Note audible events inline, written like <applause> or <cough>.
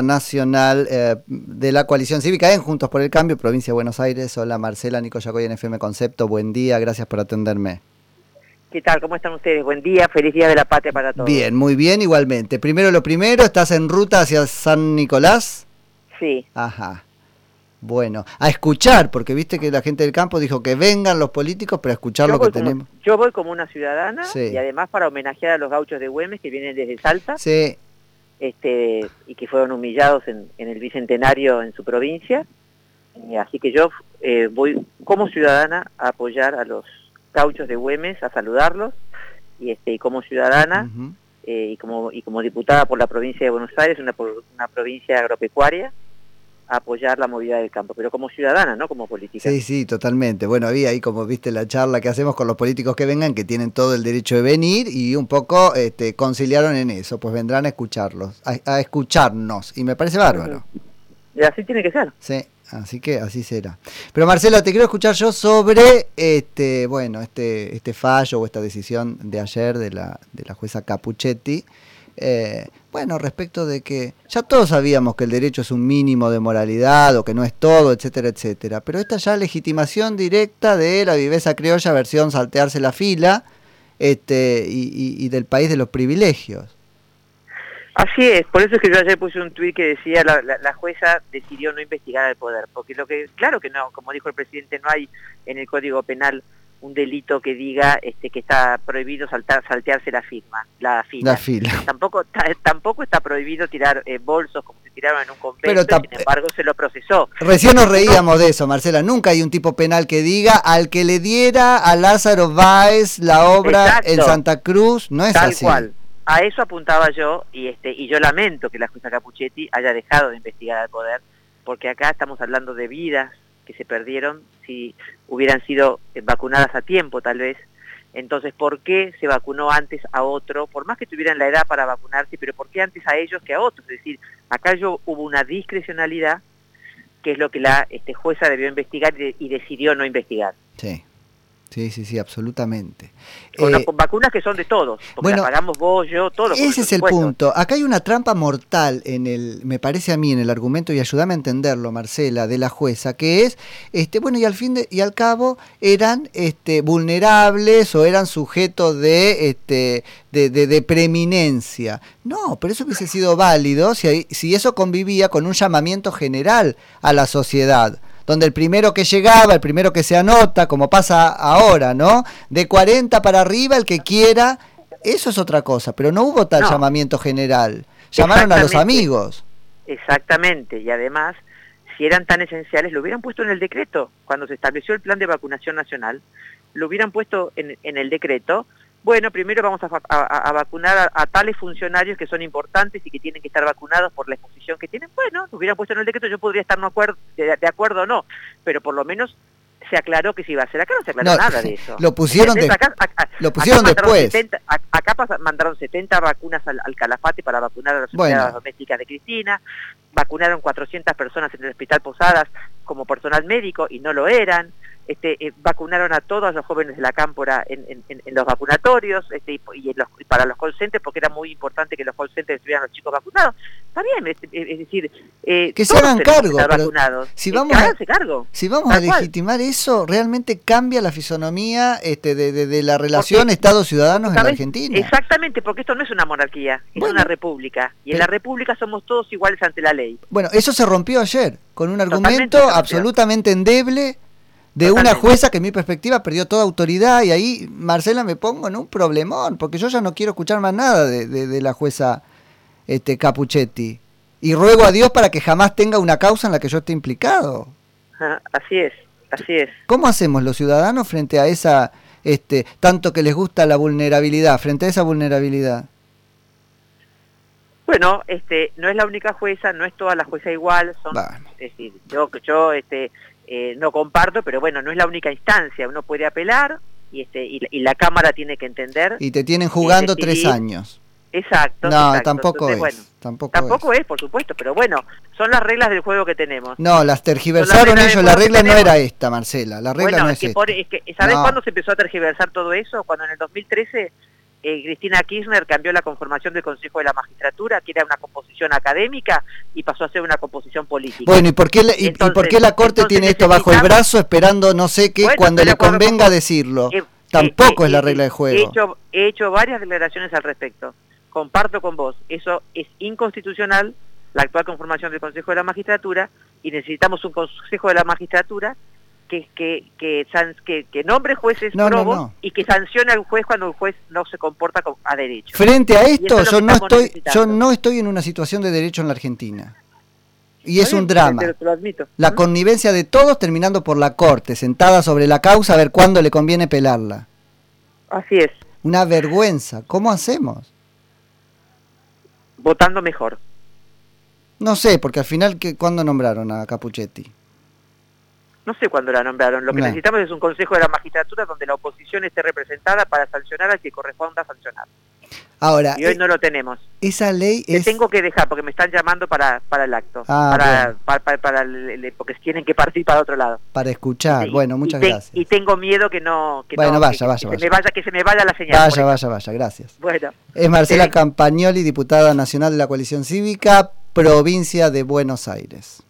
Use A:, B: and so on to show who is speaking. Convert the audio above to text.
A: nacional eh, de la coalición cívica en Juntos por el Cambio, provincia de Buenos Aires. Hola Marcela, Nico Yacoy en FM Concepto, buen día, gracias por atenderme.
B: ¿Qué tal? ¿Cómo están ustedes? Buen día, feliz día de la patria para todos.
A: Bien, muy bien, igualmente. Primero lo primero, ¿estás en ruta hacia San Nicolás?
B: Sí.
A: Ajá. Bueno, a escuchar, porque viste que la gente del campo dijo que vengan los políticos para escuchar lo que tenemos.
B: Yo voy como una ciudadana y además para homenajear a los gauchos de Güemes que vienen desde Salta.
A: Sí
B: este, y que fueron humillados en, el Bicentenario en su provincia. así que yo eh, voy como ciudadana a apoyar a los cauchos de Güemes, a saludarlos, y, este, como ciudadana eh, y, como, y como diputada por la provincia de Buenos Aires, una, una provincia agropecuaria, apoyar la movilidad del campo, pero como ciudadana, no como política.
A: Sí, sí, totalmente. Bueno, había ahí, como viste, la charla que hacemos con los políticos que vengan, que tienen todo el derecho de venir y un poco este, conciliaron en eso, pues vendrán a escucharlos, a, escucharnos, y me parece bárbaro.
B: Y así tiene que ser.
A: Sí, así que así será. Pero Marcelo, te quiero escuchar yo sobre este, bueno, este, este fallo o esta decisión de ayer de la, de la jueza Capuchetti eh, bueno, respecto de que ya todos sabíamos que el derecho es un mínimo de moralidad o que no es todo, etcétera, etcétera, pero esta ya legitimación directa de la viveza criolla versión saltearse la fila este, y, del país de los privilegios.
B: Así es, por eso es que yo ayer puse un tuit que decía la, la, jueza decidió no investigar el poder, porque lo que, claro que no, como dijo el presidente, no hay en el Código Penal un delito que diga este, que está prohibido saltar, saltearse la firma, la fila. Tampoco, tampoco está prohibido tirar eh, bolsos como se tiraron en un convento, Pero sin embargo se lo procesó.
A: Recién nos reíamos de eso, Marcela. Nunca hay un tipo penal que diga al que le diera a Lázaro Báez la obra en Santa Cruz, no es
B: Tal
A: así.
B: cual. A eso apuntaba yo y este y yo lamento que la jueza Capuchetti haya dejado de investigar al poder, porque acá estamos hablando de vidas que se perdieron si hubieran sido eh, vacunadas a tiempo tal vez. Entonces, ¿por qué se vacunó antes a otro? Por más que tuvieran la edad para vacunarse, pero ¿por qué antes a ellos que a otros? Es decir, acá yo hubo una discrecionalidad, que es lo que la este, jueza debió investigar y decidió no investigar.
A: Sí. Sí, sí, sí, absolutamente.
B: Con, eh, vacunas que son de todos, porque bueno, pagamos vos, yo, todos.
A: Ese es el punto. Acá hay una trampa mortal en el, me parece a mí, en el argumento, y ayúdame a entenderlo, Marcela, de la jueza, que es, este, bueno, y al fin de, y al cabo eran este, vulnerables o eran sujetos de, este, de, de, preeminencia. No, pero eso hubiese sido válido si, si eso convivía con un llamamiento general a la sociedad donde el primero que llegaba, el primero que se anota, como pasa ahora, ¿no? De 40 para arriba, el que quiera, eso es otra cosa, pero no hubo tal llamamiento general. Llamaron a los amigos.
B: Exactamente, y además, si eran tan esenciales, lo hubieran puesto en el decreto. Cuando se estableció el plan de vacunación nacional, lo hubieran puesto en, en el decreto bueno, primero vamos a, vacunar a, tales funcionarios que son importantes y que tienen que estar vacunados por la exposición que tienen. Bueno, hubieran puesto en el decreto, yo podría estar no acuerdo, de, acuerdo o no, pero por lo menos se aclaró que se iba a hacer. Acá no se aclaró nada de <laughs> eso.
A: Lo pusieron, lo pusieron después.
B: acá mandaron 70 vacunas al, Calafate para vacunar a las bueno. domésticas de Cristina, vacunaron 400 personas en el Hospital Posadas como personal médico y no lo eran. Este, eh, vacunaron a todos los jóvenes de la cámpora en, los vacunatorios este, y, para los call porque era muy importante que los call centers estuvieran los chicos vacunados. Está bien, es, decir,
A: eh, que se hagan cargo.
B: Vacunados.
A: Si vamos, a, cargo, si vamos a legitimar eso, realmente cambia la fisonomía este, de, la relación Estado-ciudadanos en Argentina.
B: Exactamente, porque esto no es una monarquía, es una república. Y en la república somos todos iguales ante la ley.
A: Bueno, eso se rompió ayer con un argumento absolutamente endeble de una jueza que en mi perspectiva perdió toda autoridad y ahí, Marcela, me pongo en un problemón, porque yo ya no quiero escuchar más nada de, la jueza este, Capuchetti. Y ruego a Dios para que jamás tenga una causa en la que yo esté implicado.
B: así es, así es.
A: ¿Cómo hacemos los ciudadanos frente a esa, este, tanto que les gusta la vulnerabilidad, frente a esa vulnerabilidad?
B: Bueno, este, no es la única jueza, no es toda la jueza igual, son, es decir, yo, yo este, eh, no comparto, pero bueno, no es la única instancia, uno puede apelar y, este, y, la Cámara tiene que entender.
A: Y te tienen jugando tres años.
B: Exacto.
A: No, tampoco es. tampoco,
B: es. por supuesto, pero bueno, son las reglas del juego que tenemos.
A: No, las tergiversaron ellos, la regla no era esta, Marcela, la regla no es,
B: ¿sabes cuándo se empezó a tergiversar todo eso? Cuando en el 2013 eh, Cristina Kirchner cambió la conformación del Consejo de la Magistratura, que era una composición académica, y pasó a ser una composición política.
A: Bueno, ¿y por qué, la, y, por qué la Corte tiene esto bajo el brazo esperando no sé qué cuando le convenga decirlo? Eh, Tampoco es la regla de juego.
B: He hecho, he hecho varias declaraciones al respecto. Comparto con vos, eso es inconstitucional, la actual conformación del Consejo de la Magistratura, y necesitamos un Consejo de la Magistratura que, que, que, que, nombre jueces no, y que sancione al juez cuando el juez no se comporta a derecho.
A: Frente a esto, yo no, estoy, yo no estoy en una situación de derecho en la Argentina. Y es un drama. La connivencia de todos terminando por la corte, sentada sobre la causa a ver cuándo le conviene pelarla.
B: Así es.
A: Una vergüenza. ¿Cómo hacemos?
B: Votando mejor.
A: No sé, porque al final, ¿cuándo nombraron a Capuchetti?
B: No sé cuándo la nombraron. Lo que necesitamos es un consejo de la magistratura donde la oposición esté representada para sancionar al que corresponda sancionar.
A: Ahora,
B: y hoy eh, no lo tenemos.
A: Esa ley
B: es... tengo que dejar porque me están llamando para, para el acto. Ah, para, para, porque tienen que partir para otro lado.
A: Para escuchar. bueno, muchas gracias.
B: Y tengo miedo que no... Que
A: bueno, vaya,
B: que,
A: vaya,
B: Se me vaya, que se me vaya la señal.
A: Vaya, vaya, vaya. Gracias. Bueno. Es Marcela Campagnoli, diputada nacional de la coalición cívica, provincia de Buenos Aires.